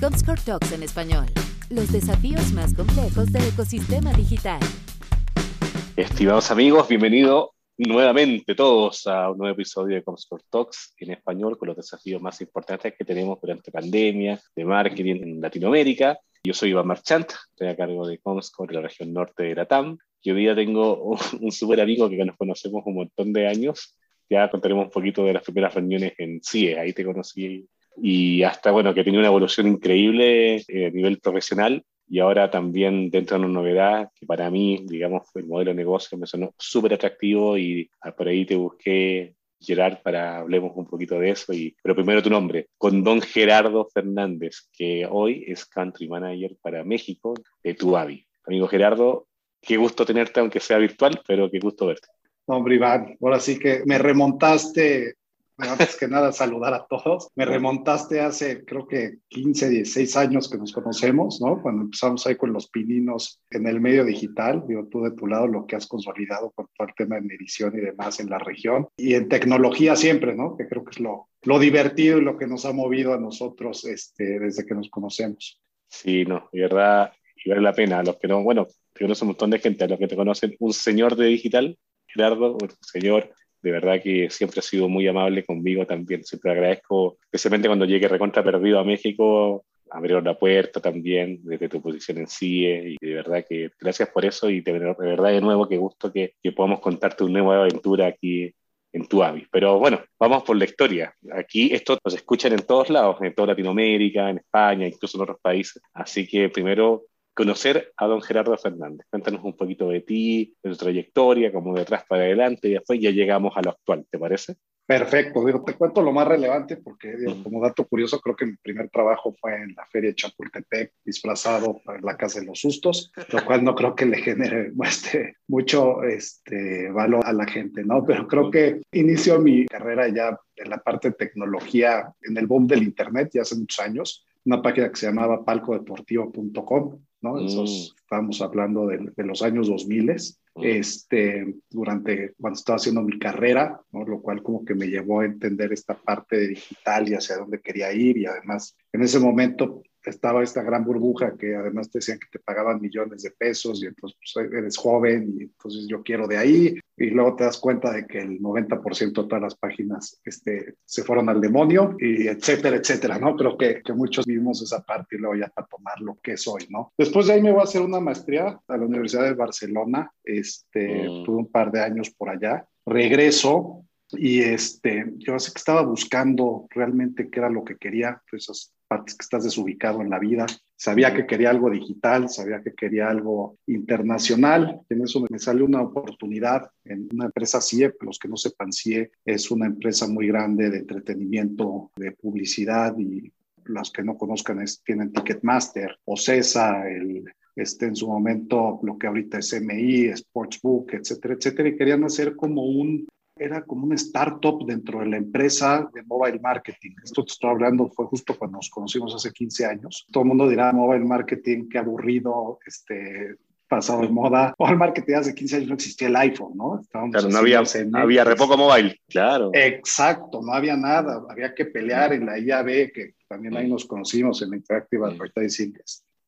Comscore Talks en español. Los desafíos más complejos del ecosistema digital. Estimados amigos, bienvenidos nuevamente todos a un nuevo episodio de Comscore Talks en español con los desafíos más importantes que tenemos durante pandemia de marketing en Latinoamérica. Yo soy Iván Marchant, estoy a cargo de Comscore de la región norte de Latam. Y hoy día tengo un, un súper amigo que nos conocemos un montón de años. Ya contaremos un poquito de las primeras reuniones en CIE, ahí te conocí. Y hasta, bueno, que tiene una evolución increíble eh, a nivel profesional y ahora también dentro de una novedad que para mí, digamos, el modelo de negocio me sonó súper atractivo y por ahí te busqué, Gerard, para hablemos un poquito de eso. Y, pero primero tu nombre, con don Gerardo Fernández, que hoy es Country Manager para México de Tuavi. Amigo Gerardo, qué gusto tenerte, aunque sea virtual, pero qué gusto verte. Hombre, Iván, ahora sí que me remontaste antes que nada saludar a todos. Me remontaste hace creo que 15, 16 años que nos conocemos, ¿no? Cuando empezamos ahí con los pininos en el medio digital, digo tú de tu lado lo que has consolidado con todo el tema de edición y demás en la región y en tecnología siempre, ¿no? Que creo que es lo, lo divertido y lo que nos ha movido a nosotros este, desde que nos conocemos. Sí, no, de verdad, y vale la pena. Los que no, bueno, te conoce un montón de gente, a los que te conocen, un señor de digital, Gerardo, un señor de verdad que siempre ha sido muy amable conmigo también. Siempre agradezco, especialmente cuando llegué recontra perdido a México, abrieron la puerta también desde tu posición en CIE y de verdad que gracias por eso y de, verdad de nuevo que gusto que, que podamos contarte una nueva aventura aquí en tu AVI. Pero bueno, vamos por la historia. Aquí esto nos escuchan en todos lados, en toda Latinoamérica, en España, incluso en otros países. Así que primero conocer a don Gerardo Fernández. Cuéntanos un poquito de ti, de tu trayectoria, como de atrás para adelante, y después ya llegamos a lo actual, ¿te parece? Perfecto, digo, te cuento lo más relevante porque, digo, como dato curioso, creo que mi primer trabajo fue en la Feria de Chapultepec, disfrazado para la Casa de los Sustos, lo cual no creo que le genere este, mucho este, valor a la gente, ¿no? Pero creo que inicio mi carrera ya en la parte de tecnología en el boom del Internet, ya hace muchos años, una página que se llamaba palcodeportivo.com, ¿no? Esos, mm. estábamos hablando de, de, los años 2000, mm. este, durante cuando estaba haciendo mi carrera, ¿no? Lo cual como que me llevó a entender esta parte de digital y hacia dónde quería ir y además en ese momento estaba esta gran burbuja que además te decían que te pagaban millones de pesos y entonces pues, eres joven y entonces yo quiero de ahí y luego te das cuenta de que el 90% de todas las páginas este, se fueron al demonio y etcétera, etcétera, ¿no? Creo que, que muchos vivimos esa parte y luego ya para tomar lo que soy, ¿no? Después de ahí me voy a hacer una maestría a la Universidad de Barcelona, este, mm. tuve un par de años por allá, regreso y este, yo sé que estaba buscando realmente qué era lo que quería, pues partes que estás desubicado en la vida. Sabía que quería algo digital, sabía que quería algo internacional. En eso me salió una oportunidad en una empresa CIE. Los que no sepan, CIE es una empresa muy grande de entretenimiento, de publicidad y los que no conozcan es, tienen Ticketmaster, o CESA, el, este, en su momento lo que ahorita es MI, Sportsbook, etcétera, etcétera, y querían hacer como un era como una startup dentro de la empresa de mobile marketing. Esto te estoy hablando, fue justo cuando nos conocimos hace 15 años. Todo el mundo dirá mobile marketing, qué aburrido, este, pasado de moda. Mobile marketing hace 15 años no existía el iPhone, ¿no? Estábamos claro, no había, había re poco mobile, claro. Exacto, no había nada. Había que pelear en la IAB, que también ahí nos conocimos en Interactive Advertising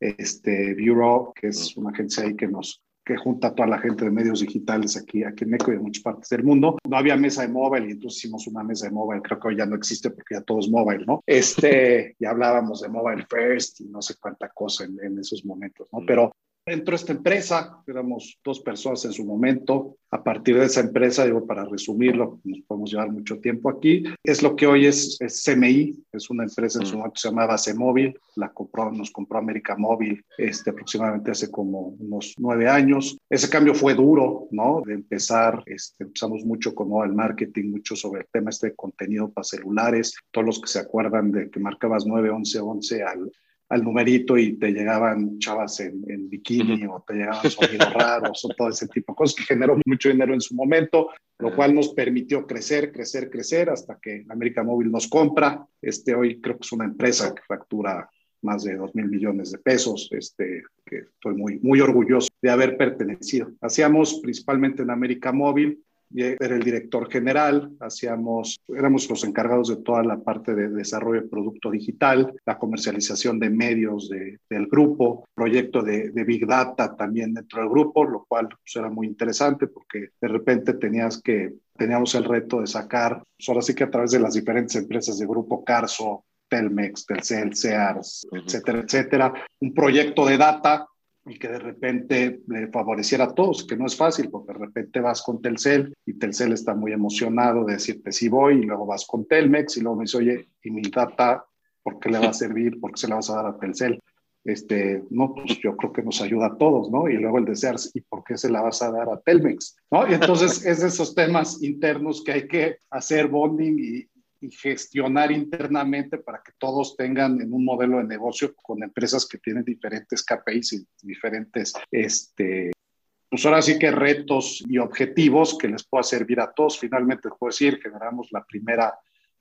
este, Bureau, que es una agencia ahí que nos que junta a toda la gente de medios digitales aquí, aquí en México y en muchas partes del mundo. No había mesa de móvil y entonces hicimos una mesa de móvil. Creo que hoy ya no existe porque ya todo es móvil, ¿no? Este, ya hablábamos de mobile first y no sé cuánta cosa en, en esos momentos, ¿no? Mm. Pero Entró esta empresa, éramos dos personas en su momento. A partir de esa empresa, digo, para resumirlo, nos podemos llevar mucho tiempo aquí, es lo que hoy es, CMI, es una empresa en su mm. momento que se llamaba C-Móvil, la compró, nos compró América Móvil este, aproximadamente hace como unos nueve años. Ese cambio fue duro, ¿no? De empezar, este, empezamos mucho con el marketing, mucho sobre el tema este de contenido para celulares, todos los que se acuerdan de que marcabas 9, 11, 11 al al numerito y te llegaban chavas en, bikini o te llegaban sonidos raros o todo ese tipo de cosas que generó mucho dinero en su momento, lo cual nos permitió crecer, crecer, crecer hasta que América Móvil nos compra. Este hoy creo que es una empresa que factura más de 2 mil millones de pesos, este, que estoy muy, muy orgulloso de haber pertenecido. Hacíamos principalmente en América Móvil era el director general, hacíamos, éramos los encargados de toda la parte de desarrollo de producto digital, la comercialización de medios de, del grupo, proyecto de, de, Big Data también dentro del grupo, lo cual pues, era muy interesante porque de repente tenías que, teníamos el reto de sacar, pues, ahora sí que a través de las diferentes empresas de grupo Carso, Telmex, Telcel, Sears, etcétera, etcétera, un proyecto de data y que de repente le favoreciera a todos, que no es fácil, porque de repente vas con Telcel y Telcel está muy emocionado de decirte sí voy, y luego vas con Telmex y luego me dice, oye, ¿y mi data por qué le va a servir? ¿Por qué se la vas a dar a Telcel? Este, no, pues yo creo que nos ayuda a todos, ¿no? Y luego el desear, ¿y por qué se la vas a dar a Telmex? ¿No? Y entonces es de esos temas internos que hay que hacer bonding y, y gestionar internamente para que todos tengan en un modelo de negocio con empresas que tienen diferentes KPIs y diferentes, este, pues ahora sí que retos y objetivos que les pueda servir a todos. Finalmente, puedo decir, generamos la primera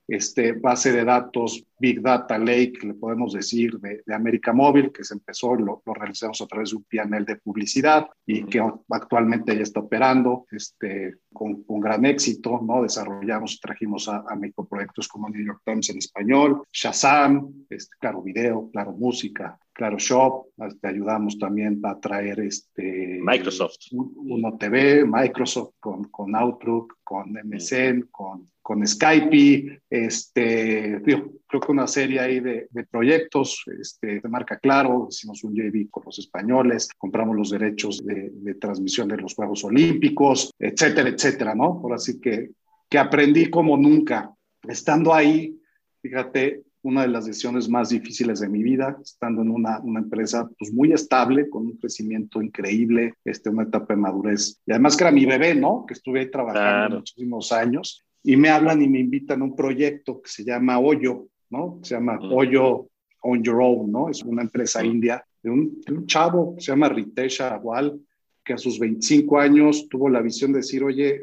este, base de datos Big Data Lake, le podemos decir, de, de América Móvil, que se empezó, lo, lo, realizamos a través de un panel de publicidad y que actualmente ya está operando este, con, con gran éxito, ¿no? Desarrollamos, trajimos a, a microproyectos como New York Times en español, Shazam, este, Claro Video, Claro Música, Claro Shop, te este, ayudamos también a traer este Microsoft, Uno TV, Microsoft con, con Outlook, con MSN, con, con Skype, este, digo, creo que una serie ahí de, de, proyectos este, de marca Claro, hicimos un JV con los españoles, compramos los derechos de, de, transmisión de los Juegos Olímpicos, etcétera, etcétera, ¿no? Por así que, que aprendí como nunca. Estando ahí, fíjate, una de las decisiones más difíciles de mi vida, estando en una, una empresa pues, muy estable, con un crecimiento increíble, este, una etapa de madurez. Y además que era mi bebé, ¿no? Que estuve ahí trabajando claro. muchísimos años. Y me hablan y me invitan a un proyecto que se llama Hoyo, ¿no? Se llama. Hoyo On Your Own, ¿no? Es una empresa india de un, de un, chavo que se llama Ritesh Agarwal, que a sus 25 años tuvo la visión de decir, oye,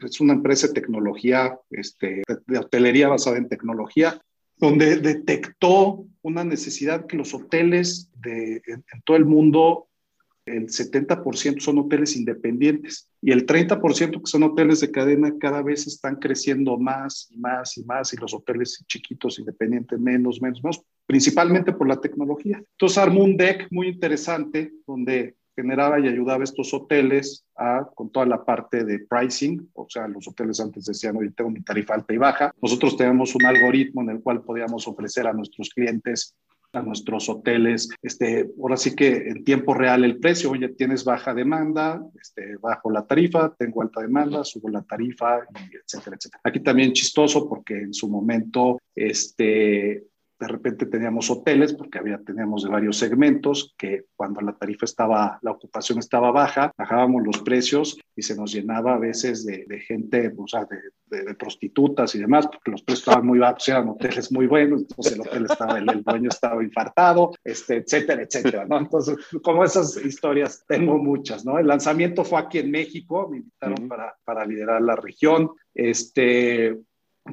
es una empresa de tecnología, este, de hotelería basada en tecnología, donde detectó una necesidad que los hoteles de, en, en todo el mundo, el 70% son hoteles independientes y el 30% que son hoteles de cadena cada vez están creciendo más y más y más y los hoteles chiquitos independientes menos, menos, menos, principalmente por la tecnología. Entonces armó un deck muy interesante donde generaba y ayudaba a estos hoteles a, con toda la parte de pricing, o sea, los hoteles antes decían, oye, tengo mi tarifa alta y baja. Nosotros tenemos un algoritmo en el cual podíamos ofrecer a nuestros clientes a nuestros hoteles, este, ahora sí que en tiempo real el precio, oye, tienes baja demanda, este, bajo la tarifa, tengo alta demanda, subo la tarifa, y etcétera, etcétera. Aquí también chistoso porque en su momento, este, de repente teníamos hoteles, porque había, teníamos de varios segmentos, que cuando la tarifa estaba, la ocupación estaba baja, bajábamos los precios y se nos llenaba a veces de, de gente, o sea, de, de, de, prostitutas y demás, porque los precios estaban muy bajos, eran hoteles muy buenos, entonces el hotel estaba, el, el dueño estaba infartado, este, etcétera, etcétera, ¿no? Entonces, como esas historias, tengo muchas, ¿no? El lanzamiento fue aquí en México, me invitaron uh -huh. para, para liderar la región, este,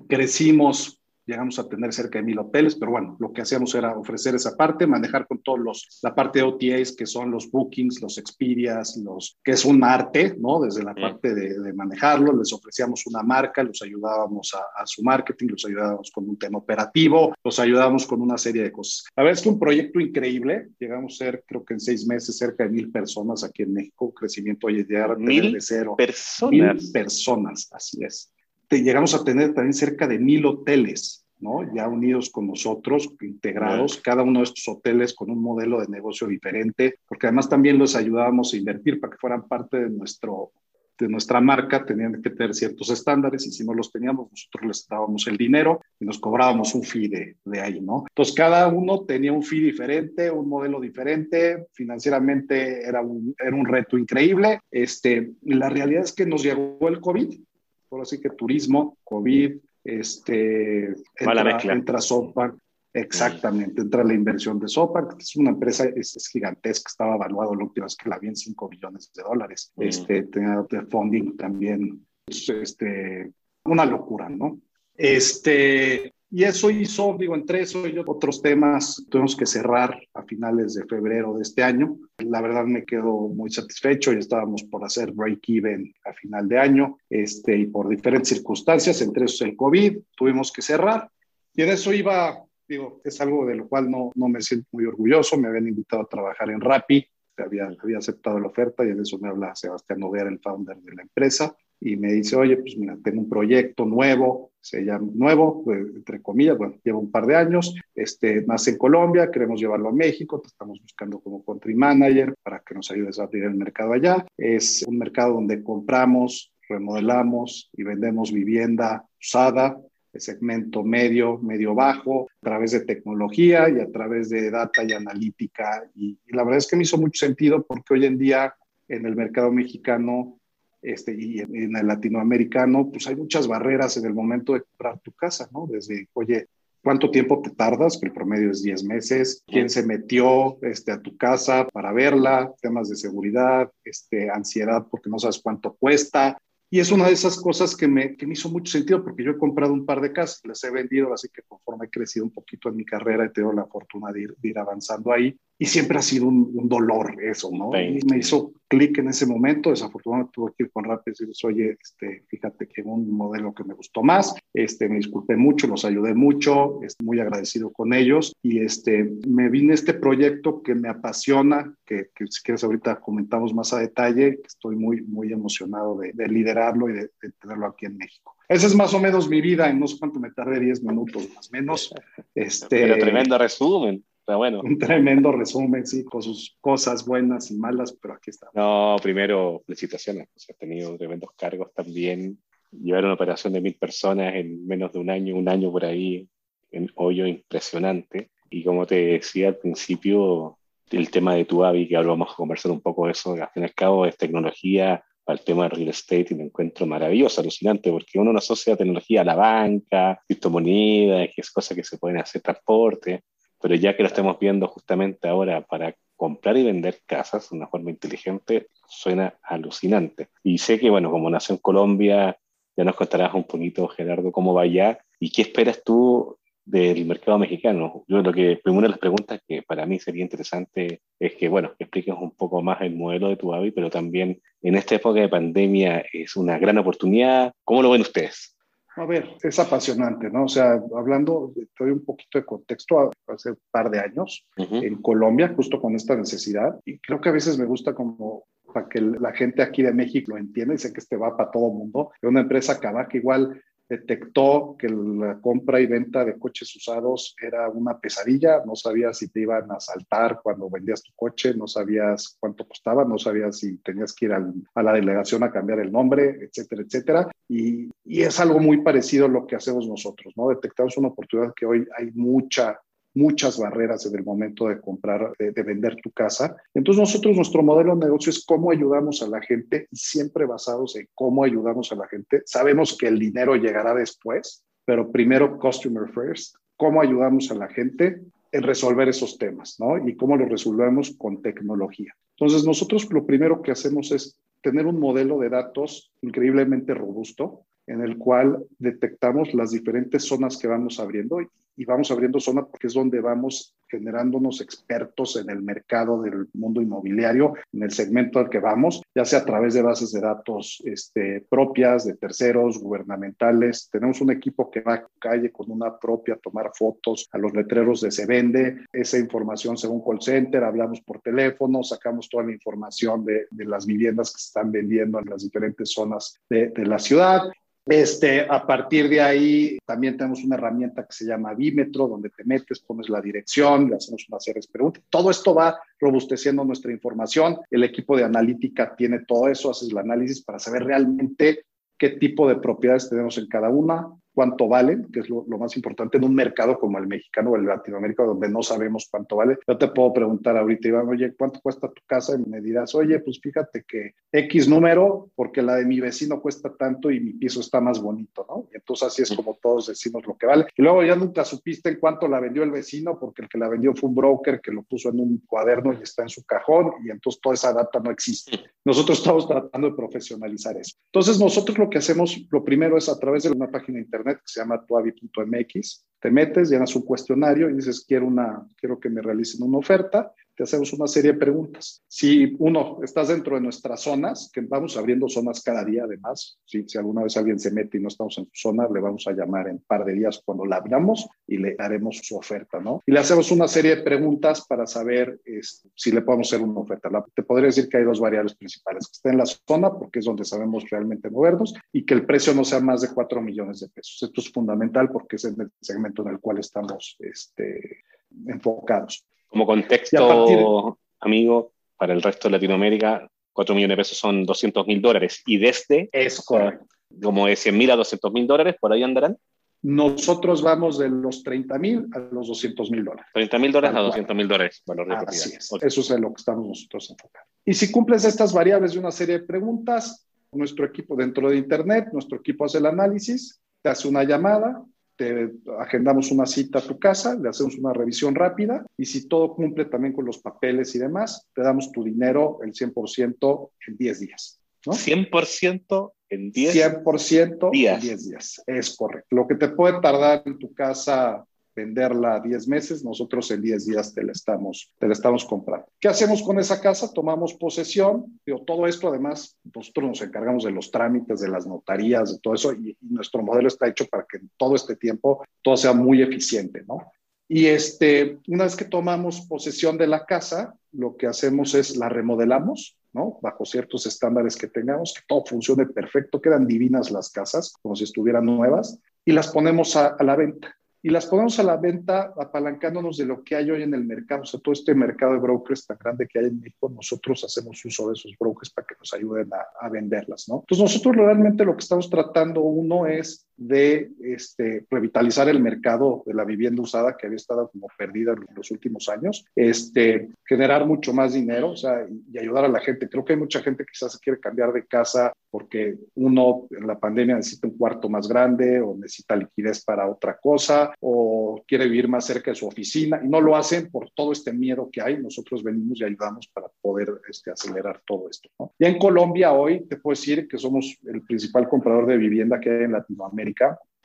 crecimos llegamos a tener cerca de mil hoteles, pero bueno, lo que hacíamos era ofrecer esa parte, manejar con todos los, la parte de OTAs, que son los bookings, los experias, los, que es un arte, ¿no? Desde la parte de, de, manejarlo, les ofrecíamos una marca, los ayudábamos a, a, su marketing, los ayudábamos con un tema operativo, los ayudábamos con una serie de cosas. La verdad es que un proyecto increíble, llegamos a ser, creo que en seis meses, cerca de mil personas aquí en México, crecimiento, oye, llegar a tener de cero. Personas. Mil personas, así es llegamos a tener también cerca de mil hoteles, ¿no? Ya unidos con nosotros, integrados, sí. cada uno de estos hoteles con un modelo de negocio diferente, porque además también los ayudábamos a invertir para que fueran parte de nuestro de nuestra marca tenían que tener ciertos estándares y si no los teníamos, nosotros les dábamos el dinero y nos cobrábamos un fee de, de ahí, ¿no? Entonces, cada uno tenía un fee diferente, un modelo diferente, financieramente era un, era un reto increíble. Este, la realidad es que nos llegó el COVID, por así que turismo, COVID, este, entra, entra Sopac, exactamente, entra la inversión de Sopac, que es una empresa, es, es, gigantesca, estaba evaluado la última vez que la vi en 5 billones de dólares, mm. este, tenía de funding también, este, una locura, ¿no? Este, Y eso hizo, digo, entre eso y otros temas, tuvimos que cerrar a finales de febrero de este año. La verdad me quedo muy satisfecho, ya estábamos por hacer break-even a final de año, este, y por diferentes circunstancias, entre esos el COVID, tuvimos que cerrar. Y en eso iba, digo, es algo de lo cual no, no me siento muy orgulloso, me habían invitado a trabajar en Rappi, había, había aceptado la oferta y en eso me habla Sebastián Noguera, el founder de la empresa, y me dice, oye, pues mira, tengo un proyecto nuevo, se llama nuevo, pues, entre comillas, bueno, lleva un par de años, este, nace en Colombia, queremos llevarlo a México, te estamos buscando como country manager para que nos ayudes a abrir el mercado allá. Es un mercado donde compramos, remodelamos y vendemos vivienda usada, de segmento medio, medio bajo, a través de tecnología y a través de data y analítica. y la verdad es que me hizo mucho sentido porque hoy en día en el mercado mexicano este, y en, el latinoamericano, pues hay muchas barreras en el momento de comprar tu casa, ¿no? Desde, oye, ¿cuánto tiempo te tardas? Que el promedio es 10 meses. ¿Quién se metió este, a tu casa para verla? Temas de seguridad, este, ansiedad porque no sabes cuánto cuesta. Y es una de esas cosas que me, que me hizo mucho sentido porque yo he comprado un par de casas, las he vendido, así que conforme he crecido un poquito en mi carrera he tenido la fortuna de ir, de ir avanzando ahí. Y siempre ha sido un, un dolor eso, ¿no? Y me hizo clic en ese momento. Desafortunadamente tuve que ir con Rappi y decirles, oye, este, fíjate que un modelo que me gustó más. Este, me disculpé mucho, los ayudé mucho, estoy muy agradecido con ellos. Y este, me vine este proyecto que me apasiona, que, que si quieres ahorita comentamos más a detalle, estoy muy, muy emocionado de, de liderarlo y de, de, tenerlo aquí en México. Esa es más o menos mi vida, en no sé cuánto me tardé, 10 minutos más o menos. Este, Pero tremendo resumen bueno. Un tremendo resumen, sí, con sus cosas buenas y malas, pero aquí está. No, primero, felicitaciones, pues has tenido tremendos cargos también. Llevar una operación de mil personas en menos de un año, un año por ahí, en hoyo impresionante. Y como te decía al principio, el tema de tu AVI, que ahora vamos a conversar un poco de eso, al fin y al cabo es tecnología para el tema de real estate y me encuentro maravilloso, alucinante, porque uno no asocia tecnología a la banca, criptomonedas, que es cosa que se pueden hacer transporte, pero ya que lo estamos viendo justamente ahora para comprar y vender casas de una forma inteligente, suena alucinante. Y sé que, bueno, como nació en Colombia, ya nos contarás un poquito, Gerardo, cómo va allá y qué esperas tú del mercado mexicano. Yo lo que, una de las preguntas que para mí sería interesante es que, bueno, que expliques un poco más el modelo de tu AVI, pero también en esta época de pandemia es una gran oportunidad. ¿Cómo lo ven ustedes? A ver, es apasionante, ¿no? O sea, hablando, doy un poquito de contexto, hace un par de años en Colombia, justo con esta necesidad, y creo que a veces me gusta como para que la gente aquí de México lo entienda, y sé que este va para todo mundo, una empresa que igual detectó que la compra y venta de coches usados era una pesadilla, no sabías si te iban a asaltar cuando vendías tu coche, no sabías cuánto costaba, no sabías si tenías que ir a la delegación a cambiar el nombre, etcétera, etcétera. Y, y, es algo muy parecido a lo que hacemos nosotros, ¿no? Detectamos una oportunidad que hoy hay mucha muchas barreras en el momento de comprar, de, de, vender tu casa. Entonces nosotros, nuestro modelo de negocio es cómo ayudamos a la gente siempre basados en cómo ayudamos a la gente. Sabemos que el dinero llegará después, pero primero customer first, cómo ayudamos a la gente en resolver esos temas, ¿no? Y cómo lo resolvemos con tecnología. Entonces nosotros lo primero que hacemos es tener un modelo de datos increíblemente robusto en el cual detectamos las diferentes zonas que vamos abriendo y vamos abriendo zonas porque es donde vamos generándonos expertos en el mercado del mundo inmobiliario, en el segmento al que vamos, ya sea a través de bases de datos este, propias, de terceros, gubernamentales. Tenemos un equipo que va a calle con una propia, tomar fotos a los letreros de se vende, esa información según call center, hablamos por teléfono, sacamos toda la información de, de las viviendas que se están vendiendo en las diferentes zonas de la ciudad este, a partir de ahí también tenemos una herramienta que se llama Bímetro, donde te metes, pones la dirección, le hacemos una serie de preguntas. Todo esto va robusteciendo nuestra información. El equipo de analítica tiene todo eso, haces el análisis para saber realmente qué tipo de propiedades tenemos en cada una, cuánto valen, que es lo, lo, más importante en un mercado como el mexicano o el Latinoamérica, donde no sabemos cuánto vale. Yo te puedo preguntar ahorita, Iván, oye, ¿cuánto cuesta tu casa? Y me dirás, oye, pues fíjate que X número, porque la de mi vecino cuesta tanto y mi piso está más bonito, ¿no? Y entonces así es como todos decimos lo que vale. Y luego ya nunca supiste en cuánto la vendió el vecino, porque el que la vendió fue un broker que lo puso en un cuaderno y está en su cajón, y entonces toda esa data no existe. Nosotros estamos tratando de profesionalizar eso. Entonces nosotros lo que hacemos, lo primero es a través de una página de internet, que se llama tuavi.mx. Te metes, llenas un cuestionario y dices, quiero, una, quiero que me realicen una oferta te hacemos una serie de preguntas. Si uno, estás dentro de nuestras zonas, que vamos abriendo zonas cada día además, si, si alguna vez alguien se mete y no estamos en su zona, le vamos a llamar en un par de días cuando la abramos y le haremos su oferta, ¿no? Y le hacemos una serie de preguntas para saber este, si le podemos hacer una oferta. te podría decir que hay dos variables principales, que esté en la zona, porque es donde sabemos realmente movernos, y que el precio no sea más de 4 millones de pesos. Esto es fundamental porque es el segmento en el cual estamos este, enfocados. Como contexto, amigo, para el resto de Latinoamérica, 4 millones de pesos son 200 mil dólares. Y desde, es correcto. como de 100 mil a 200 mil dólares, por ahí andarán. Nosotros vamos de los 30 mil a los 200 mil dólares. 30 mil dólares a 200 mil dólares. Así es. Eso es en lo que estamos nosotros enfocando. Y si cumples estas variables de una serie de preguntas, nuestro equipo dentro de Internet, nuestro equipo hace el análisis, te hace una llamada, te agendamos una cita a tu casa, le hacemos una revisión rápida y si todo cumple también con los papeles y demás, te damos tu dinero el 100% en 10 días. ¿no? 100% en 10 100% días. en 10 días, es correcto. Lo que te puede tardar en tu casa venderla a 10 meses, nosotros en 10 días te la estamos, te la estamos comprando. ¿Qué hacemos con esa casa? Tomamos posesión, pero todo esto además, nosotros nos encargamos de los trámites, de las notarías, de todo eso, y, nuestro modelo está hecho para que en todo este tiempo todo sea muy eficiente, ¿no? Y este, una vez que tomamos posesión de la casa, lo que hacemos es la remodelamos, ¿no? Bajo ciertos estándares que tengamos, que todo funcione perfecto, quedan divinas las casas, como si estuvieran nuevas, y las ponemos a la venta y las ponemos a la venta apalancándonos de lo que hay hoy en el mercado. O sea, todo este mercado de brokers tan grande que hay en México, nosotros hacemos uso de esos brokers para que nos ayuden a, a venderlas, ¿no? Entonces, nosotros realmente lo que estamos tratando, uno, es de este, revitalizar el mercado de la vivienda usada que había estado como perdida en los últimos años, este, generar mucho más dinero o sea, y, ayudar a la gente. Creo que hay mucha gente que quizás quiere cambiar de casa porque uno en la pandemia necesita un cuarto más grande o necesita liquidez para otra cosa o quiere vivir más cerca de su oficina y no lo hacen por todo este miedo que hay. Nosotros venimos y ayudamos para poder este, acelerar todo esto. ¿no? En Colombia hoy te puedo decir que somos el principal comprador de vivienda que hay en Latinoamérica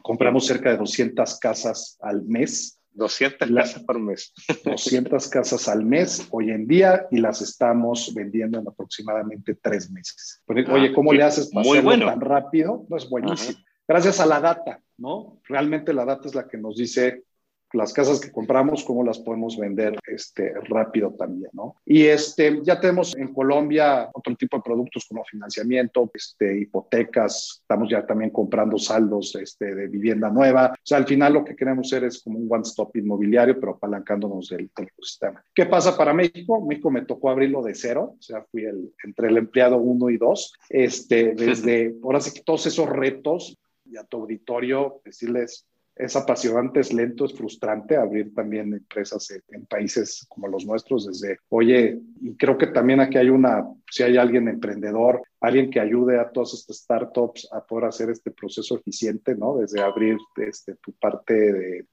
Compramos cerca de 200 casas al mes. 200 casas por mes. 200 casas al mes hoy en día y las estamos vendiendo en aproximadamente tres meses. Ah, oye, ¿cómo le haces para hacerlo tan rápido? No es buenísimo. Gracias a la data, ¿no? Realmente la data es la que nos dice las casas que compramos, cómo las podemos vender este, rápido también, ¿no? Y este, ya tenemos en Colombia otro tipo de productos como financiamiento, este, hipotecas, estamos ya también comprando saldos este, de vivienda nueva. O sea, al final lo que queremos ser es como un one-stop inmobiliario, pero apalancándonos del, del ecosistema. ¿Qué pasa para México? México me tocó abrirlo de cero, o sea, fui el, entre el empleado uno y dos, este, desde, ahora sí que todos esos retos y a tu auditorio decirles, es apasionante, es lento, es frustrante abrir también empresas en, países como los nuestros desde, oye, y creo que también aquí hay una, si hay alguien emprendedor, alguien que ayude a todas estas startups a poder hacer este proceso eficiente, ¿no? Desde abrir este, tu parte de,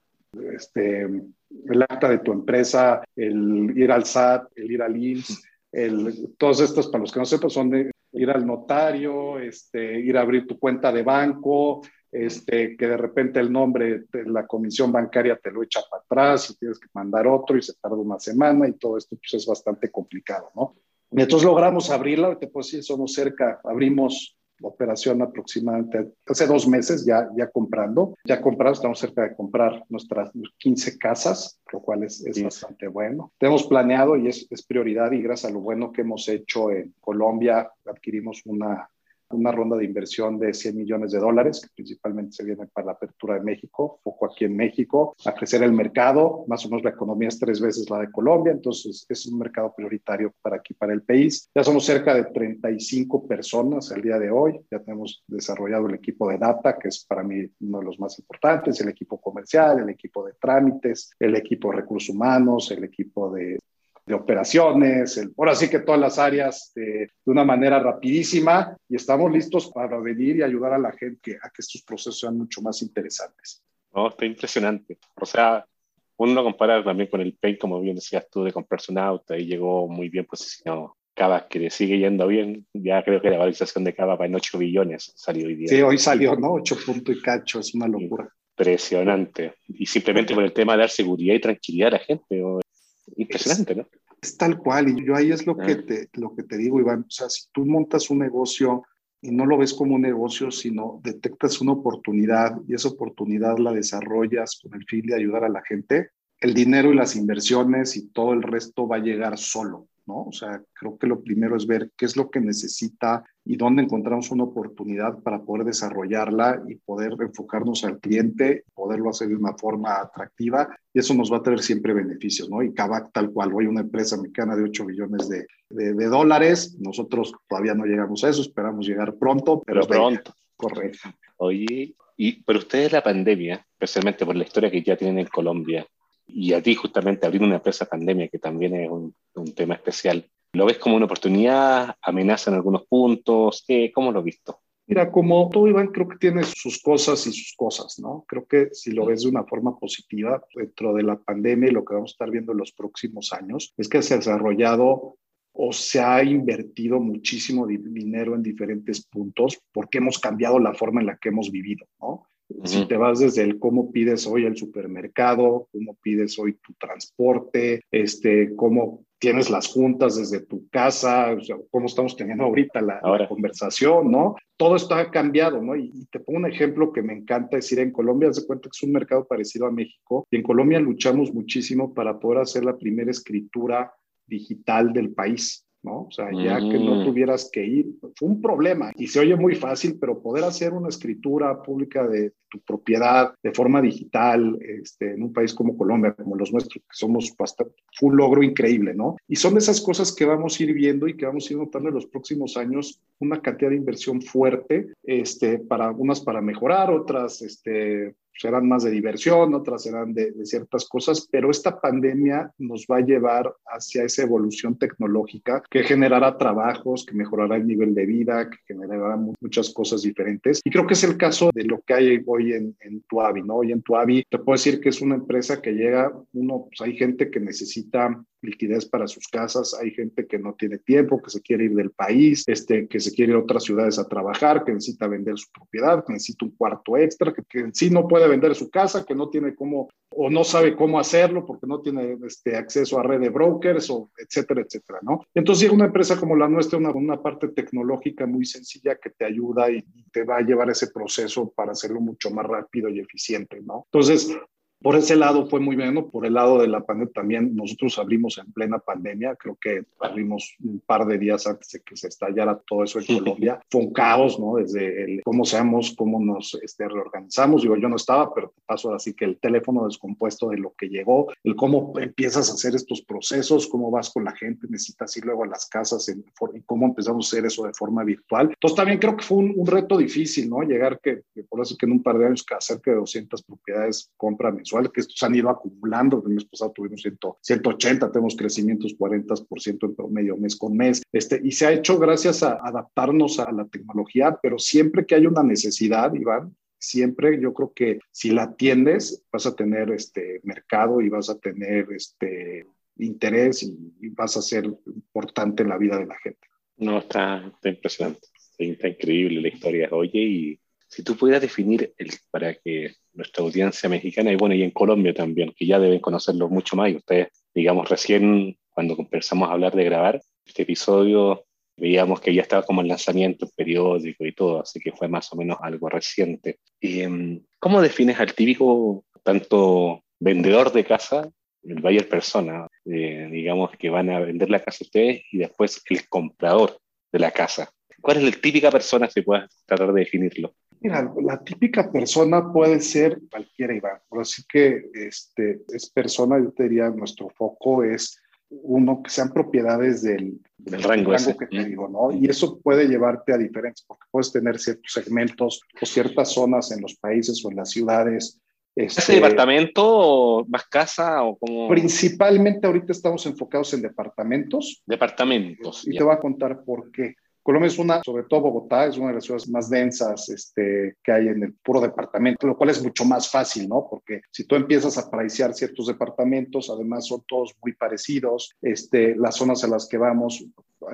este, el acta de tu empresa, el ir al SAT, el ir al IMSS, el, todos estos, para los que no sepan, son de ir al notario, este, ir a abrir tu cuenta de banco, este, que de repente el nombre de la comisión bancaria te lo echa para atrás y tienes que mandar otro y se tarda una semana y todo esto pues es bastante complicado, ¿no? Y entonces logramos abrirla, te puedo decir, somos cerca, abrimos la operación aproximadamente hace dos meses ya, ya comprando, ya comprado, estamos cerca de comprar nuestras 15 casas, lo cual es, es bastante bueno. Tenemos planeado y es, es prioridad y gracias a lo bueno que hemos hecho en Colombia, adquirimos una una ronda de inversión de 100 millones de dólares, que principalmente se viene para la apertura de México, poco aquí en México, a crecer el mercado, más o menos la economía es tres veces la de Colombia, entonces es un mercado prioritario para aquí, para el país. Ya somos cerca de 35 personas el día de hoy, ya tenemos desarrollado el equipo de data, que es para mí uno de los más importantes, el equipo comercial, el equipo de trámites, el equipo de recursos humanos, el equipo de de operaciones, el, ahora sí que todas las áreas de, una manera rapidísima y estamos listos para venir y ayudar a la gente a que estos procesos sean mucho más interesantes. No, está impresionante. O sea, uno lo compara también con el Pay, como bien decías tú, de comprarse un auto y llegó muy bien posicionado. Cava, que le sigue yendo bien, ya creo que la valorización de Cava va en 8 billones salió hoy día. Sí, hoy salió, ¿no? 8 puntos y cacho, es una locura Impresionante. Y simplemente por el tema de dar seguridad y tranquilidad a la gente. Impresionante, ¿no? Es tal cual, y yo ahí es lo, que ah. te, lo que te digo, Iván. O sea, si tú montas un negocio y no lo ves como un negocio, sino detectas una oportunidad y esa oportunidad la desarrollas con el fin de ayudar a la gente, el dinero y las inversiones y todo el resto va a llegar solo. ¿No? O sea, creo que lo primero es ver qué es lo que necesita y dónde encontramos una oportunidad para poder desarrollarla y poder enfocarnos al cliente, poderlo hacer de una forma atractiva y eso nos va a traer siempre beneficios, ¿no? Y Kavak tal cual, hoy una empresa mexicana de 8 billones de, de, dólares, nosotros todavía no llegamos a eso, esperamos llegar pronto, pero, pronto. Correcto. Oye, y, pero ustedes la pandemia, especialmente por la historia que ya tienen en Colombia, y a ti justamente abrir una empresa pandemia, que también es un, tema especial. ¿Lo ves como una oportunidad? ¿Amenaza en algunos puntos? ¿Qué, ¿Cómo lo has visto? Mira, como todo Iván, creo que tiene sus cosas y sus cosas, ¿no? Creo que si lo ves de una forma positiva dentro de la pandemia y lo que vamos a estar viendo en los próximos años, es que se ha desarrollado o se ha invertido muchísimo dinero en diferentes puntos porque hemos cambiado la forma en la que hemos vivido, ¿no? Si te vas desde el cómo pides hoy el supermercado, cómo pides hoy tu transporte, este, cómo tienes las juntas desde tu casa, o sea, cómo estamos teniendo ahorita la, conversación, ¿no? Todo está cambiado, ¿no? Y, te pongo un ejemplo que me encanta decir, en Colombia, se cuenta que es un mercado parecido a México, y en Colombia luchamos muchísimo para poder hacer la primera escritura digital del país. ¿No? O sea, ya que no mm. tuvieras que ir, fue un problema y se oye muy fácil, pero poder hacer una escritura pública de tu propiedad de forma digital este, en un país como Colombia, como los nuestros, que somos bastante, fue un logro increíble, ¿no? Y son esas cosas que vamos a ir viendo y que vamos a ir notando en los próximos años una cantidad de inversión fuerte, este, para unas para mejorar, otras, este, serán más de diversión, otras serán de, ciertas cosas, pero esta pandemia nos va a llevar hacia esa evolución tecnológica que generará trabajos, que mejorará el nivel de vida, que generará muchas cosas diferentes. Y creo que es el caso de lo que hay hoy en, en Tuavi, ¿no? Hoy en Tuavi te puedo decir que es una empresa que llega, uno, pues hay gente que necesita liquidez para sus casas, hay gente que no tiene tiempo, que se quiere ir del país, este, que se quiere ir a otras ciudades a trabajar, que necesita vender su propiedad, que necesita un cuarto extra, que, que en sí no puede vender su casa, que no tiene cómo o no sabe cómo hacerlo porque no tiene este, acceso a red de brokers, o etcétera, etcétera, ¿no? Entonces una empresa como la nuestra, una, una parte tecnológica muy sencilla que te ayuda y, y te va a llevar ese proceso para hacerlo mucho más rápido y eficiente, ¿no? Entonces, por ese lado fue muy bueno, por el lado de la pandemia también nosotros abrimos en plena pandemia, creo que abrimos un par de días antes de que se estallara todo eso en Colombia. Fue un caos, ¿no? Desde el cómo seamos, cómo nos este, reorganizamos. Digo, yo no estaba, pero paso así que el teléfono descompuesto de lo que llegó, el cómo empiezas a hacer estos procesos, cómo vas con la gente, necesitas ir luego a las casas en, y cómo empezamos a hacer eso de forma virtual. Entonces también creo que fue un, un reto difícil, ¿no? Llegar que, que, por eso que en un par de años que cerca de 200 propiedades compra que estos han ido acumulando. El mes pasado tuvimos 180, tenemos crecimientos 40% en promedio mes con mes. Este, y se ha hecho gracias a adaptarnos a la tecnología, pero siempre que hay una necesidad, Iván, siempre yo creo que si la atiendes, vas a tener este mercado y vas a tener este interés y, vas a ser importante en la vida de la gente. No, está, está impresionante, está increíble la historia. Oye, y si tú pudieras definir el, para que nuestra audiencia mexicana y bueno, y en Colombia también, que ya deben conocerlo mucho más, y ustedes, digamos, recién cuando empezamos a hablar de grabar este episodio, veíamos que ya estaba como el lanzamiento periódico y todo, así que fue más o menos algo reciente. Y, em, ¿Cómo defines al típico, tanto vendedor de casa, el buyer persona, eh, digamos, que van a vender la casa a ustedes y después el comprador de la casa? ¿Cuál es la típica persona, si puedes tratar de definirlo? Mira, la típica persona puede ser cualquiera, Iván. Así que este, es persona, yo te diría, nuestro foco es uno que sean propiedades del, del rango, que te digo, ¿no? Y eso puede llevarte a diferentes, porque puedes tener ciertos segmentos o ciertas zonas en los países o en las ciudades. Este, ¿Es departamento o más casa o como? Principalmente ahorita estamos enfocados en departamentos. Departamentos. Y te voy a contar por qué. Colombia es una, sobre todo Bogotá, es una de las ciudades más densas este, que hay en el puro departamento, lo cual es mucho más fácil, ¿no? Porque si tú empiezas a pricear ciertos departamentos, además son todos muy parecidos, este, las zonas a las que vamos,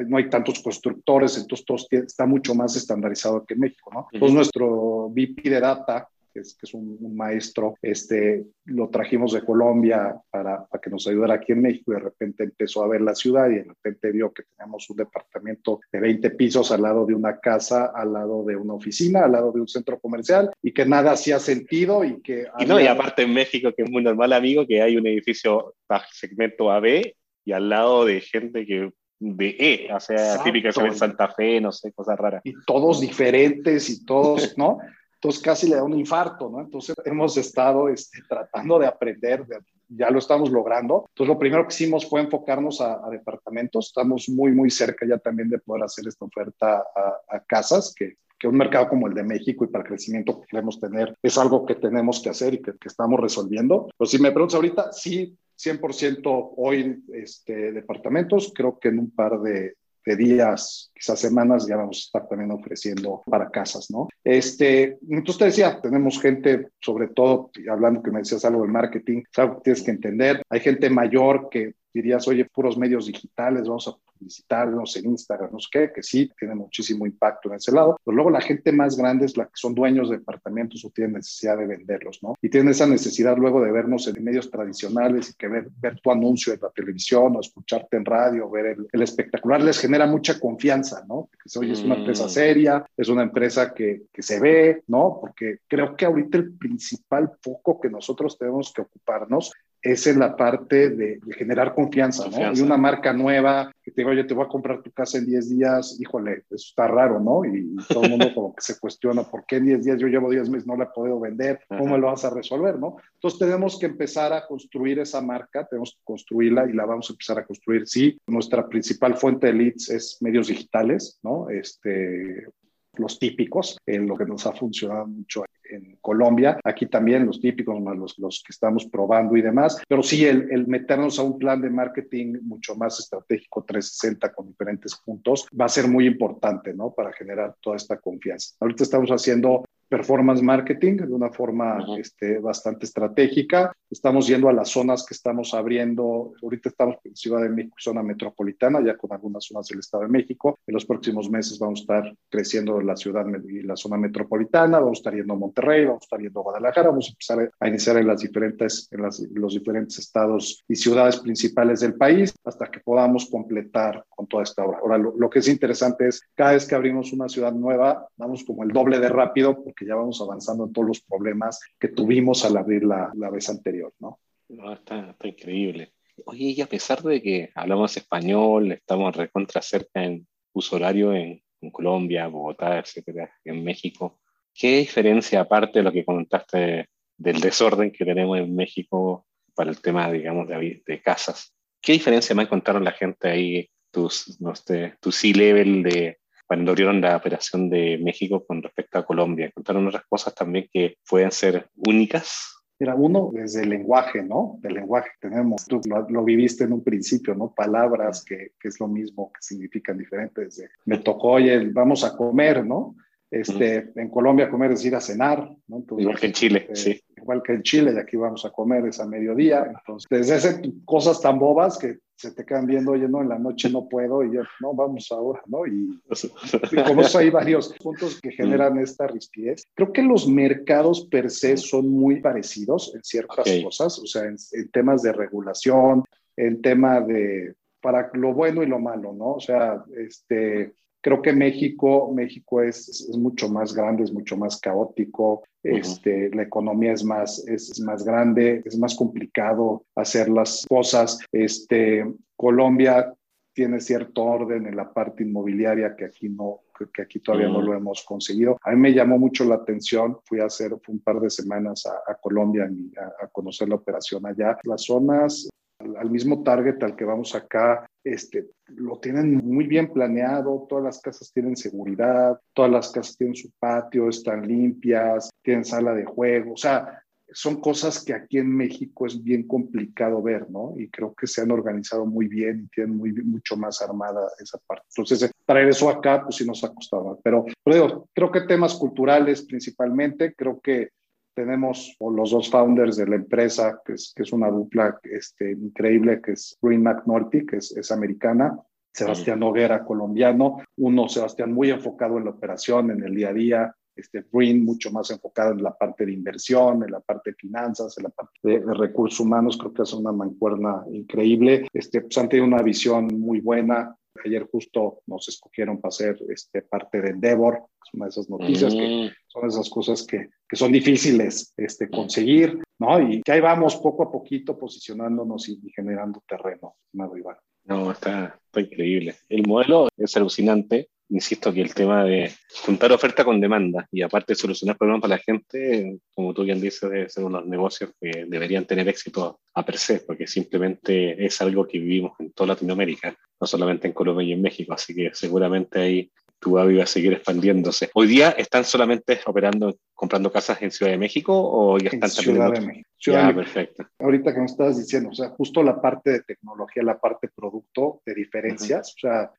no hay tantos constructores, entonces todo está mucho más estandarizado que en México, ¿no? Entonces nuestro VP de Data que es, que es un, maestro, este, lo trajimos de Colombia para, para, que nos ayudara aquí en México y de repente empezó a ver la ciudad y de repente vio que teníamos un departamento de 20 pisos al lado de una casa, al lado de una oficina, al lado de un centro comercial y que nada hacía sentido y que... Y no, y aparte en México, que es muy normal, amigo, que hay un edificio segmento AB y al lado de gente que de E, o sea, típica en Santa Fe, no sé, cosas raras. Y todos diferentes y todos, ¿no? Entonces casi le da un infarto, ¿no? Entonces hemos estado este, tratando de aprender, ya lo estamos logrando. Entonces lo primero que hicimos fue enfocarnos a, departamentos. Estamos muy, muy cerca ya también de poder hacer esta oferta a, casas, que, que, un mercado como el de México y para el crecimiento que queremos tener es algo que tenemos que hacer y que, que estamos resolviendo. Pero si me preguntas ahorita, sí, 100% hoy este, departamentos. Creo que en un par de, días, quizás semanas, ya vamos a estar también ofreciendo para casas, ¿no? Este, entonces te decía, tenemos gente, sobre todo, hablando que me decías algo de marketing, algo que tienes que entender. Hay gente mayor que dirías, oye, puros medios digitales, vamos a visitarnos en Instagram, no sé qué, que sí, tiene muchísimo impacto en ese lado, pero luego la gente más grande es la que son dueños de departamentos o tienen necesidad de venderlos, ¿no? Y tienen esa necesidad luego de vernos en medios tradicionales y que ver, ver tu anuncio en la televisión o escucharte en radio, ver el, espectacular, les genera mucha confianza, ¿no? Porque oye, es una empresa mm. seria, es una empresa que, que se ve, ¿no? Porque creo que ahorita el principal foco que nosotros tenemos que ocuparnos es en la parte de, generar confianza, ¿no? Y una marca nueva que te digo, oye, te voy a comprar tu casa en 10 días, híjole, eso está raro, ¿no? Y, todo el mundo como que se cuestiona, ¿por qué en 10 días yo llevo 10 meses, no la he podido vender? ¿Cómo lo vas a resolver, no? Entonces tenemos que empezar a construir esa marca, tenemos que construirla y la vamos a empezar a construir. Sí, nuestra principal fuente de leads es medios digitales, ¿no? Este, los típicos, en lo que nos ha funcionado mucho en Colombia, aquí también los típicos los, los que estamos probando y demás, pero sí el, el, meternos a un plan de marketing mucho más estratégico 360 con diferentes puntos va a ser muy importante, ¿no? Para generar toda esta confianza. Ahorita estamos haciendo performance marketing de una forma este, bastante estratégica. Estamos yendo a las zonas que estamos abriendo. Ahorita estamos en Ciudad de México, zona metropolitana, ya con algunas zonas del Estado de México. En los próximos meses vamos a estar creciendo la ciudad y la zona metropolitana. Vamos a estar yendo a Monterrey, vamos a estar yendo a Guadalajara. Vamos a empezar a iniciar en, las diferentes, en los diferentes estados y ciudades principales del país hasta que podamos completar con toda esta obra. Ahora, lo, lo que es interesante es cada vez que abrimos una ciudad nueva, vamos como el doble de rápido que ya vamos avanzando en todos los problemas que tuvimos al abrir la, la vez anterior, ¿no? No, está, está, increíble. Oye, y a pesar de que hablamos español, estamos recontra cerca en uso horario en, en Colombia, Bogotá, etcétera, en México, ¿qué diferencia aparte de lo que comentaste del desorden que tenemos en México para el tema, digamos, de, de casas? ¿Qué diferencia me encontraron la gente ahí, tus, no sé, tu C-level de, cuando abrieron la operación de México con respecto a Colombia. Contaron otras cosas también que pueden ser únicas. Mira, uno desde el lenguaje, ¿no? Del lenguaje que tenemos. Tú lo, viviste en un principio, ¿no? Palabras que, que, es lo mismo, que significan diferentes. Me tocó, oye, vamos a comer, ¿no? Este, En Colombia comer es ir a cenar, ¿no? igual que en Chile, eh, sí. Igual que en Chile, y aquí vamos a comer es a mediodía. Entonces, desde esas cosas tan bobas que se te quedan viendo, oye, no, en la noche no puedo, y yo, no, vamos ahora, ¿no? Y, como eso hay varios puntos que generan esta rispidez. Creo que los mercados per se son muy parecidos en ciertas cosas, o sea, en, en temas de regulación, en tema de, para lo bueno y lo malo, ¿no? O sea, este Creo que México, México es, es, mucho más grande, es mucho más caótico, este, la economía es más, es, más grande, es más complicado hacer las cosas. Este, Colombia tiene cierto orden en la parte inmobiliaria que aquí no, que aquí todavía no lo hemos conseguido. A mí me llamó mucho la atención, fui a hacer un par de semanas a, Colombia a, a, conocer la operación allá. Las zonas al mismo target al que vamos acá, este, lo tienen muy bien planeado, todas las casas tienen seguridad, todas las casas tienen su patio, están limpias, tienen sala de juego, o sea, son cosas que aquí en México es bien complicado ver, ¿no? Y creo que se han organizado muy bien y tienen muy, mucho más armada esa parte. Entonces, traer eso acá, pues sí nos ha costado. Pero, pero creo que temas culturales principalmente, creo que tenemos los dos founders de la empresa, que es, que es una dupla este, increíble, que es Green McNulty, que es, es americana, Sebastián Noguera, colombiano, uno, Sebastián, muy enfocado en la operación, en el día a día, este, Green, mucho más enfocada en la parte de inversión, en la parte de finanzas, en la parte de, recursos humanos, creo que es una mancuerna increíble. Este, pues han tenido una visión muy buena. Ayer justo nos escogieron para ser este, parte de Endeavor, es una de esas noticias que mm. son esas cosas que, que son difíciles este, conseguir, ¿no? Y que ahí vamos poco a poquito posicionándonos y, generando terreno, No, está, está increíble. El modelo es alucinante insisto que el tema de juntar oferta con demanda y aparte solucionar problemas para la gente, como tú bien dices, debe ser unos negocios que deberían tener éxito a per se, porque simplemente es algo que vivimos en toda Latinoamérica, no solamente en Colombia y en México, así que seguramente ahí tu va a seguir expandiéndose. ¿Hoy día están solamente operando, comprando casas en Ciudad de México o ya están en Ciudad de México. Ciudad perfecto. Ahorita que me estabas diciendo, o sea, justo la parte de tecnología, la parte producto, de diferencias, o sea,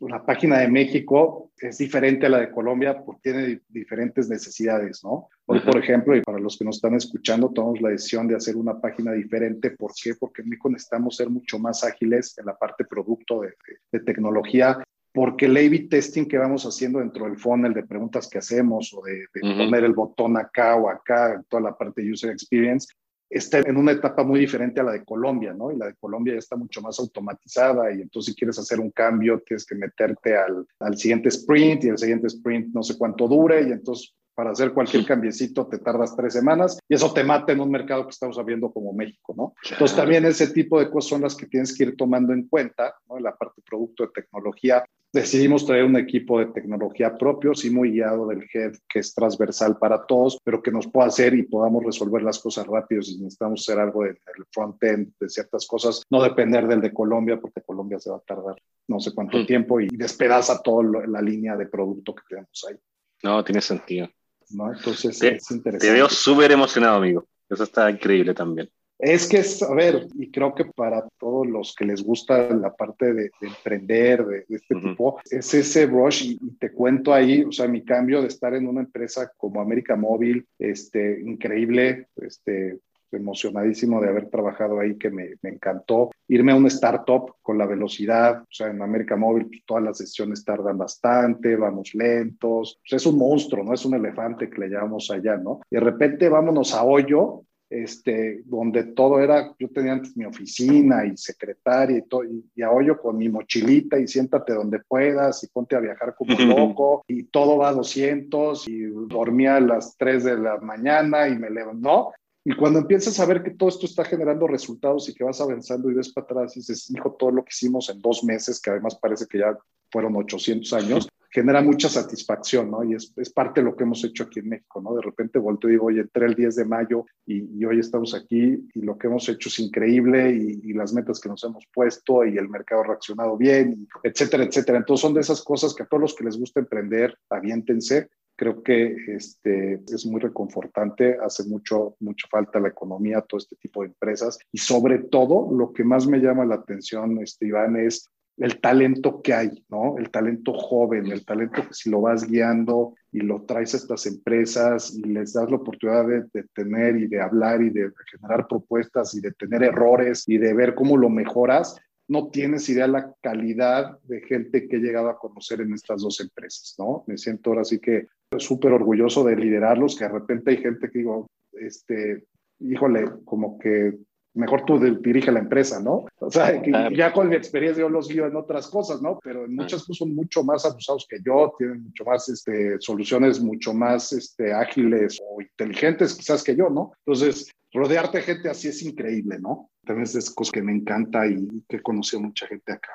la página de México es diferente a la de Colombia porque tiene diferentes necesidades, ¿no? Hoy, por ejemplo, y para los que nos están escuchando, tomamos la decisión de hacer una página diferente. ¿Por qué? Porque en México necesitamos ser mucho más ágiles en la parte producto de, de, tecnología porque el A-B testing que vamos haciendo dentro del funnel de preguntas que hacemos o de, poner el botón acá o acá, toda la parte de user experience, está en una etapa muy diferente a la de Colombia, ¿no? Y la de Colombia ya está mucho más automatizada y entonces si quieres hacer un cambio tienes que meterte al, al siguiente sprint y el siguiente sprint no sé cuánto dure y entonces para hacer cualquier cambiecito te tardas tres semanas y eso te mata en un mercado que estamos viendo como México, ¿no? Entonces también ese tipo de cosas son las que tienes que ir tomando en cuenta, ¿no? En la parte producto de tecnología. Decidimos traer un equipo de tecnología propio, sí muy guiado del head, que es transversal para todos, pero que nos pueda hacer y podamos resolver las cosas rápido si necesitamos hacer algo del front-end, de ciertas cosas, no depender del de Colombia, porque Colombia se va a tardar no sé cuánto mm. tiempo y despedaza toda la línea de producto que tenemos ahí. No, tiene sentido. Entonces te, es interesante. Te veo súper emocionado, amigo. Eso está increíble también. Es que es, a ver, y creo que para todos los que les gusta la parte de, emprender, de, este tipo, es ese rush y, te cuento ahí, o sea, mi cambio de estar en una empresa como América Móvil, este, increíble, este, emocionadísimo de haber trabajado ahí, que me, encantó. Irme a un startup con la velocidad, o sea, en América Móvil pues, todas las sesiones tardan bastante, vamos lentos, pues, es un monstruo, ¿no? Es un elefante que le llamamos allá, ¿no? Y de repente vámonos a Hoyo, este, donde todo era, yo tenía antes mi oficina y secretaria y todo, y, a hoyo con mi mochilita y siéntate donde puedas y ponte a viajar como loco y todo va a 200 y dormía a las 3 de la mañana y me levanto, ¿no? Y cuando empiezas a ver que todo esto está generando resultados y que vas avanzando y ves para atrás y dices, hijo, todo lo que hicimos en dos meses, que además parece que ya fueron 800 años, genera mucha satisfacción, ¿no? Y es, parte de lo que hemos hecho aquí en México, ¿no? De repente vuelto y digo, oye, entré el 10 de mayo y, hoy estamos aquí y lo que hemos hecho es increíble y, las metas que nos hemos puesto y el mercado ha reaccionado bien, etcétera, etcétera. Entonces son de esas cosas que a todos los que les gusta emprender, aviéntense creo que este, es muy reconfortante, hace mucho, mucho falta la economía, todo este tipo de empresas y sobre todo lo que más me llama la atención, este, Iván, es el talento que hay, ¿no? El talento joven, el talento que si lo vas guiando y lo traes a estas empresas y les das la oportunidad de, de, tener y de hablar y de generar propuestas y de tener errores y de ver cómo lo mejoras, no tienes idea la calidad de gente que he llegado a conocer en estas dos empresas, ¿no? Me siento ahora sí que súper orgulloso de liderarlos, que de repente hay gente que digo, este, híjole, como que mejor tú dirige la empresa, ¿no? O sea, ya con mi experiencia yo los guío en otras cosas, ¿no? Pero en muchas cosas son mucho más abusados que yo, tienen mucho más este, soluciones mucho más este, ágiles o inteligentes quizás que yo, ¿no? Entonces, rodearte de gente así es increíble, ¿no? También es cosas que me encanta y que he conocido mucha gente acá.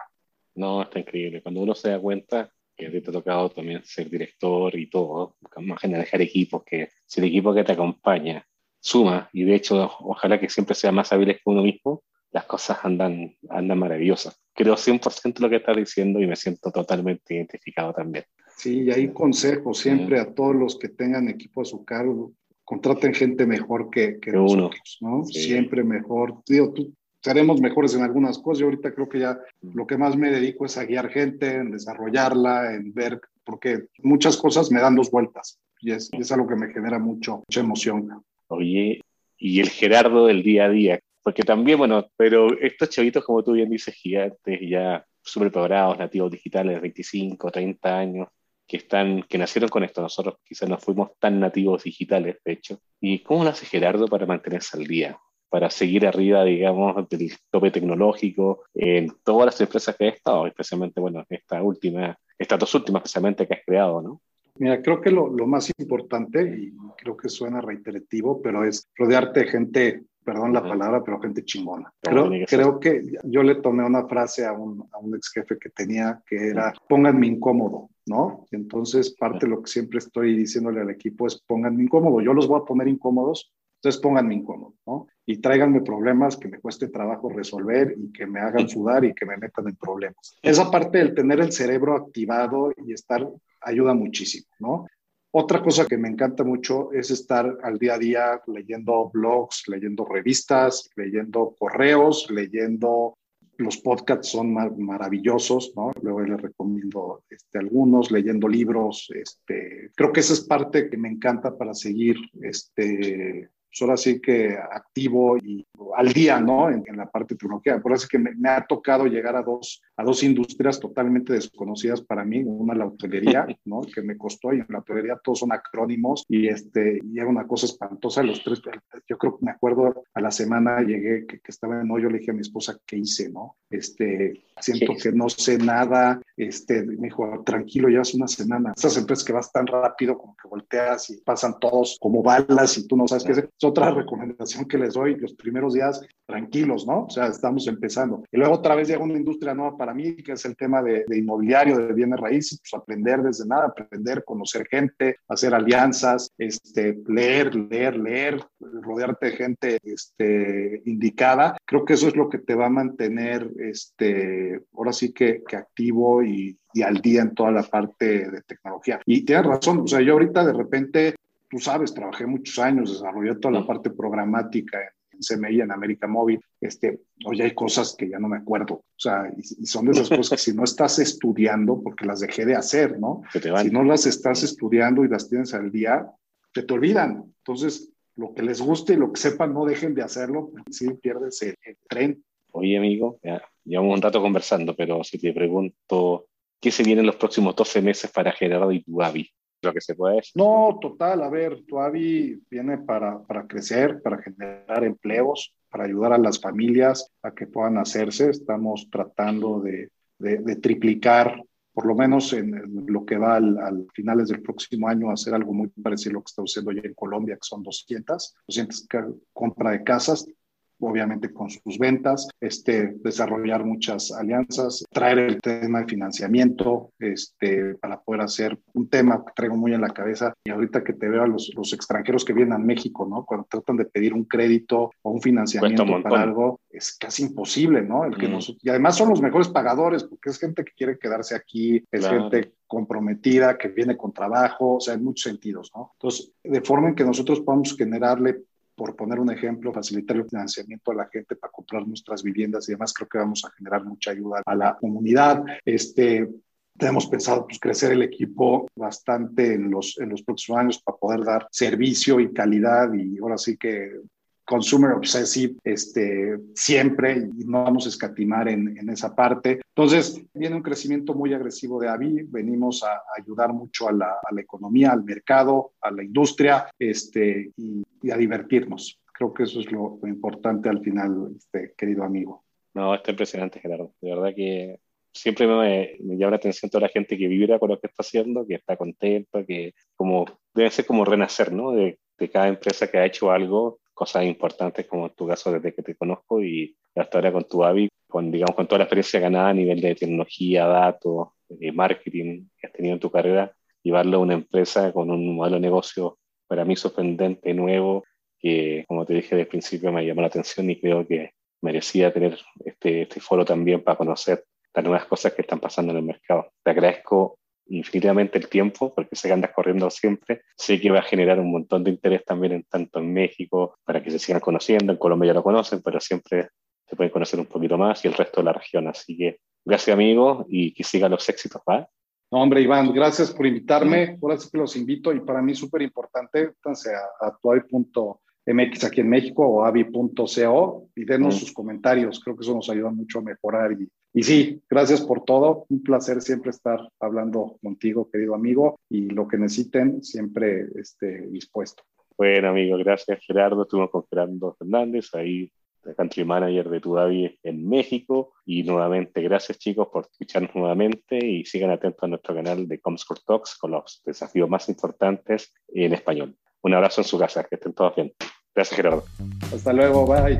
No, está increíble. Cuando uno se da cuenta que te ha tocado también ser director y todo, más manejar equipos, que si el equipo que te acompaña suma, y de hecho ojalá que siempre sea más hábiles que uno mismo, las cosas andan, andan maravillosas. Creo 100% lo que estás diciendo y me siento totalmente identificado también. Sí, y hay consejos siempre a todos los que tengan equipo a su cargo contraten gente mejor que, que, nosotros, ¿no? Siempre mejor. Digo, tú, seremos mejores en algunas cosas. Yo ahorita creo que ya lo que más me dedico es a guiar gente, en desarrollarla, en ver, porque muchas cosas me dan dos vueltas y es, es algo que me genera mucho, mucha emoción. Oye, y el Gerardo del día a día, porque también, bueno, pero estos chavitos, como tú bien dices, gigantes, ya súper preparados, nativos digitales, 25, 30 años, que, están, que nacieron con esto. Nosotros quizás no fuimos tan nativos digitales, de hecho. ¿Y cómo lo hace Gerardo para mantenerse al día? para seguir arriba, digamos, del tope tecnológico en todas las empresas que he estado, especialmente, bueno, esta última, estas dos últimas especialmente que has creado, ¿no? Mira, creo que lo, lo, más importante, y creo que suena reiterativo, pero es rodearte de gente, perdón la palabra, pero gente chingona. Creo, que, creo que yo le tomé una frase a un, a un ex jefe que tenía que era, pónganme incómodo, ¿no? Entonces, parte de lo que siempre estoy diciéndole al equipo es, pónganme incómodo. Yo los voy a poner incómodos, entonces pónganme incómodo, ¿no? Y tráiganme problemas que me cueste trabajo resolver y que me hagan sudar y que me metan en problemas. Esa parte del tener el cerebro activado y estar ayuda muchísimo, ¿no? Otra cosa que me encanta mucho es estar al día a día leyendo blogs, leyendo revistas, leyendo correos, leyendo los podcasts son maravillosos, ¿no? Luego les recomiendo este, algunos, leyendo libros. Este, creo que esa es parte que me encanta para seguir este, pues ahora sí que activo y al día, ¿no? En, la parte de tecnología. Por eso es que me, me, ha tocado llegar a dos, a dos industrias totalmente desconocidas para mí. Una, la hotelería, ¿no? Que me costó y en la hotelería todos son acrónimos y, este, y era una cosa espantosa. Los tres, yo creo que me acuerdo a la semana llegué que, que estaba en hoyo, le dije a mi esposa, ¿qué hice, no? Este, siento que no sé nada. Este, me dijo, tranquilo, ya hace una semana. Esas empresas que vas tan rápido como que volteas y pasan todos como balas y tú no sabes qué hacer otra recomendación que les doy los primeros días, tranquilos, ¿no? O sea, estamos empezando. Y luego otra vez llega una industria nueva para mí, que es el tema de, inmobiliario, de bienes raíces, pues aprender desde nada, aprender, conocer gente, hacer alianzas, este, leer, leer, leer, rodearte de gente este, indicada. Creo que eso es lo que te va a mantener, este, ahora sí que, activo y, y al día en toda la parte de tecnología. Y tienes razón, o sea, yo ahorita de repente tú sabes, trabajé muchos años, desarrollé toda la parte programática en, CMI, en América Móvil. Este, hoy hay cosas que ya no me acuerdo. O sea, y, son de esas cosas que si no estás estudiando, porque las dejé de hacer, ¿no? Si no las estás estudiando y las tienes al día, te te olvidan. Entonces, lo que les guste y lo que sepan, no dejen de hacerlo, si pierdes el, tren. Oye, amigo, ya llevamos un rato conversando, pero si te pregunto, ¿qué se viene en los próximos 12 meses para Gerardo y tu Avi? Que se puede. No, total, a ver, Tuavi viene para, para crecer, para generar empleos, para ayudar a las familias a que puedan hacerse. Estamos tratando de, de, triplicar, por lo menos en, lo que va al, finales del próximo año, hacer algo muy parecido a lo que estamos haciendo ya en Colombia, que son 200, 200 compra de casas obviamente con sus ventas, este, desarrollar muchas alianzas, traer el tema de financiamiento este, para poder hacer un tema que traigo muy en la cabeza y ahorita que te veo a los, los extranjeros que vienen a México, ¿no? Cuando tratan de pedir un crédito o un financiamiento para algo, es casi imposible, ¿no? El que mm. y además son los mejores pagadores porque es gente que quiere quedarse aquí, es gente comprometida, que viene con trabajo, o sea, en muchos sentidos, ¿no? Entonces, de forma en que nosotros podamos generarle por poner un ejemplo, facilitar el financiamiento a la gente para comprar nuestras viviendas y demás, creo que vamos a generar mucha ayuda a la comunidad. Este, tenemos pensado pues, crecer el equipo bastante en los, en los próximos años para poder dar servicio y calidad y ahora sí que consumer obsessive este, siempre y no vamos a escatimar en, en, esa parte. Entonces, viene un crecimiento muy agresivo de AVI, venimos a, ayudar mucho a la, a la, economía, al mercado, a la industria este, y, y a divertirnos. Creo que eso es lo, lo importante al final, este, querido amigo. No, está impresionante, Gerardo. De verdad que siempre me, me, llama la atención toda la gente que vibra con lo que está haciendo, que está contento, que como debe ser como renacer, ¿no? De, de cada empresa que ha hecho algo, cosas importantes como en tu caso desde que te conozco y hasta ahora con tu AVI, con, digamos, con toda la experiencia ganada a nivel de tecnología, datos, de marketing que has tenido en tu carrera, llevarlo a una empresa con un modelo de negocio para mí sorprendente, nuevo, que como te dije desde el principio me llamó la atención y creo que merecía tener este, este foro también para conocer las nuevas cosas que están pasando en el mercado. Te agradezco infinitamente el tiempo, porque sé que andas corriendo siempre, sé que va a generar un montón de interés también en tanto en México, para que se sigan conociendo, en Colombia ya lo conocen, pero siempre se pueden conocer un poquito más y el resto de la región. Así que gracias amigo y que sigan los éxitos, ¿va? No, hombre, Iván, gracias por invitarme. Ahora sí que los invito y para mí súper importante, a, a tuavi.mx aquí en México o avi.co y denos sus comentarios. Creo que eso nos ayuda mucho a mejorar y y sí, gracias por todo. Un placer siempre estar hablando contigo, querido amigo, y lo que necesiten, siempre esté dispuesto. Bueno, amigo, gracias Gerardo. Estuvimos con Gerardo Fernández, ahí country manager de Tudavi en México. Y nuevamente, gracias chicos por escucharnos nuevamente y sigan atentos a nuestro canal de Comscore Talks con los desafíos más importantes en español. Un abrazo en su casa, que estén todos bien. Gracias Gerardo. Hasta luego, bye.